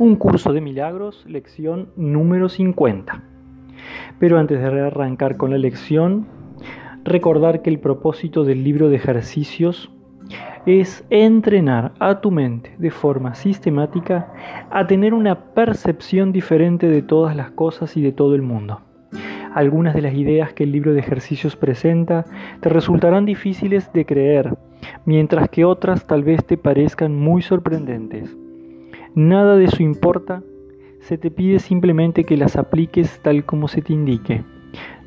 Un curso de milagros, lección número 50. Pero antes de arrancar con la lección, recordar que el propósito del libro de ejercicios es entrenar a tu mente de forma sistemática a tener una percepción diferente de todas las cosas y de todo el mundo. Algunas de las ideas que el libro de ejercicios presenta te resultarán difíciles de creer, mientras que otras tal vez te parezcan muy sorprendentes. Nada de eso importa, se te pide simplemente que las apliques tal como se te indique.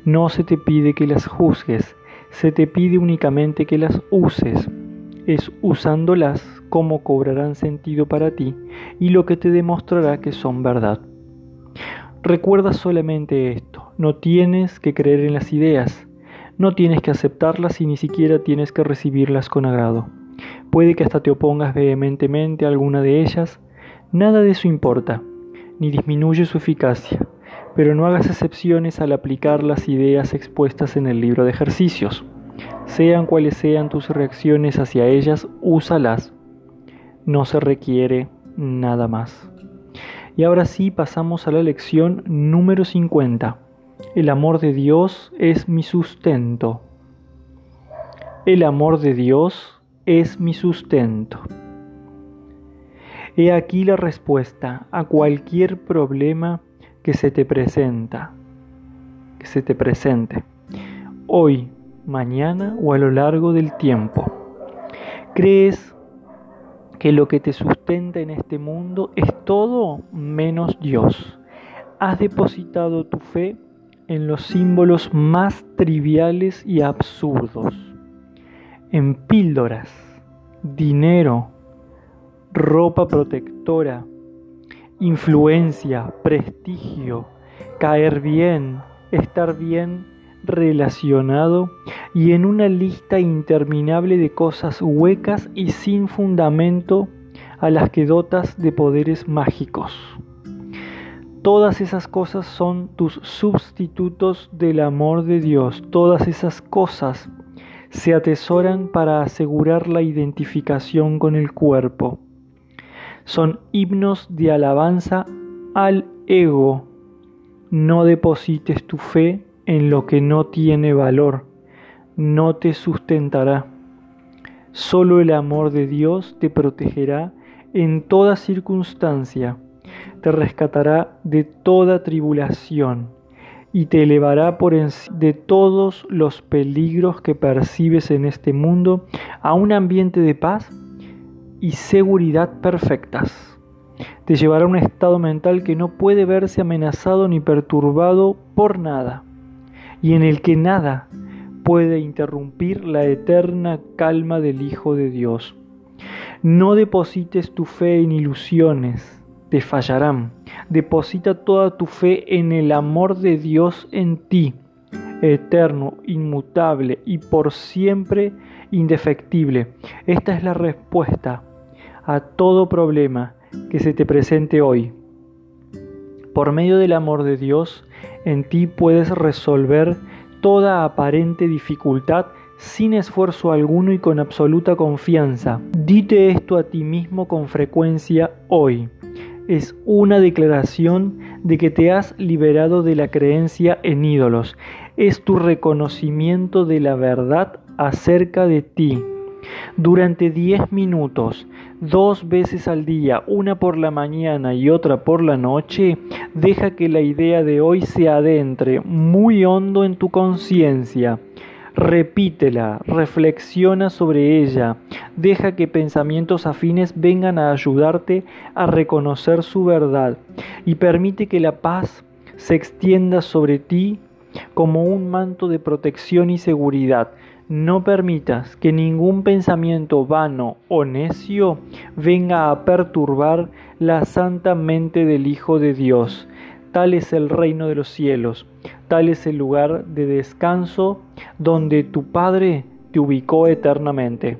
No se te pide que las juzgues, se te pide únicamente que las uses. Es usándolas como cobrarán sentido para ti y lo que te demostrará que son verdad. Recuerda solamente esto, no tienes que creer en las ideas, no tienes que aceptarlas y ni siquiera tienes que recibirlas con agrado. Puede que hasta te opongas vehementemente a alguna de ellas, Nada de eso importa, ni disminuye su eficacia, pero no hagas excepciones al aplicar las ideas expuestas en el libro de ejercicios. Sean cuales sean tus reacciones hacia ellas, úsalas. No se requiere nada más. Y ahora sí pasamos a la lección número 50. El amor de Dios es mi sustento. El amor de Dios es mi sustento. He aquí la respuesta a cualquier problema que se te presenta, que se te presente, hoy, mañana o a lo largo del tiempo. ¿Crees que lo que te sustenta en este mundo es todo menos Dios? Has depositado tu fe en los símbolos más triviales y absurdos, en píldoras, dinero, ropa protectora, influencia, prestigio, caer bien, estar bien relacionado y en una lista interminable de cosas huecas y sin fundamento a las que dotas de poderes mágicos. Todas esas cosas son tus sustitutos del amor de Dios. Todas esas cosas se atesoran para asegurar la identificación con el cuerpo son himnos de alabanza al ego. No deposites tu fe en lo que no tiene valor, no te sustentará. Solo el amor de Dios te protegerá en toda circunstancia, te rescatará de toda tribulación y te elevará por encima de todos los peligros que percibes en este mundo a un ambiente de paz y seguridad perfectas. Te llevará a un estado mental que no puede verse amenazado ni perturbado por nada, y en el que nada puede interrumpir la eterna calma del Hijo de Dios. No deposites tu fe en ilusiones, te fallarán. Deposita toda tu fe en el amor de Dios en ti, eterno, inmutable y por siempre indefectible. Esta es la respuesta a todo problema que se te presente hoy. Por medio del amor de Dios, en ti puedes resolver toda aparente dificultad sin esfuerzo alguno y con absoluta confianza. Dite esto a ti mismo con frecuencia hoy. Es una declaración de que te has liberado de la creencia en ídolos. Es tu reconocimiento de la verdad acerca de ti. Durante 10 minutos, dos veces al día, una por la mañana y otra por la noche, deja que la idea de hoy se adentre muy hondo en tu conciencia. Repítela, reflexiona sobre ella, deja que pensamientos afines vengan a ayudarte a reconocer su verdad y permite que la paz se extienda sobre ti como un manto de protección y seguridad. No permitas que ningún pensamiento vano o necio venga a perturbar la santa mente del Hijo de Dios. Tal es el reino de los cielos, tal es el lugar de descanso donde tu Padre te ubicó eternamente.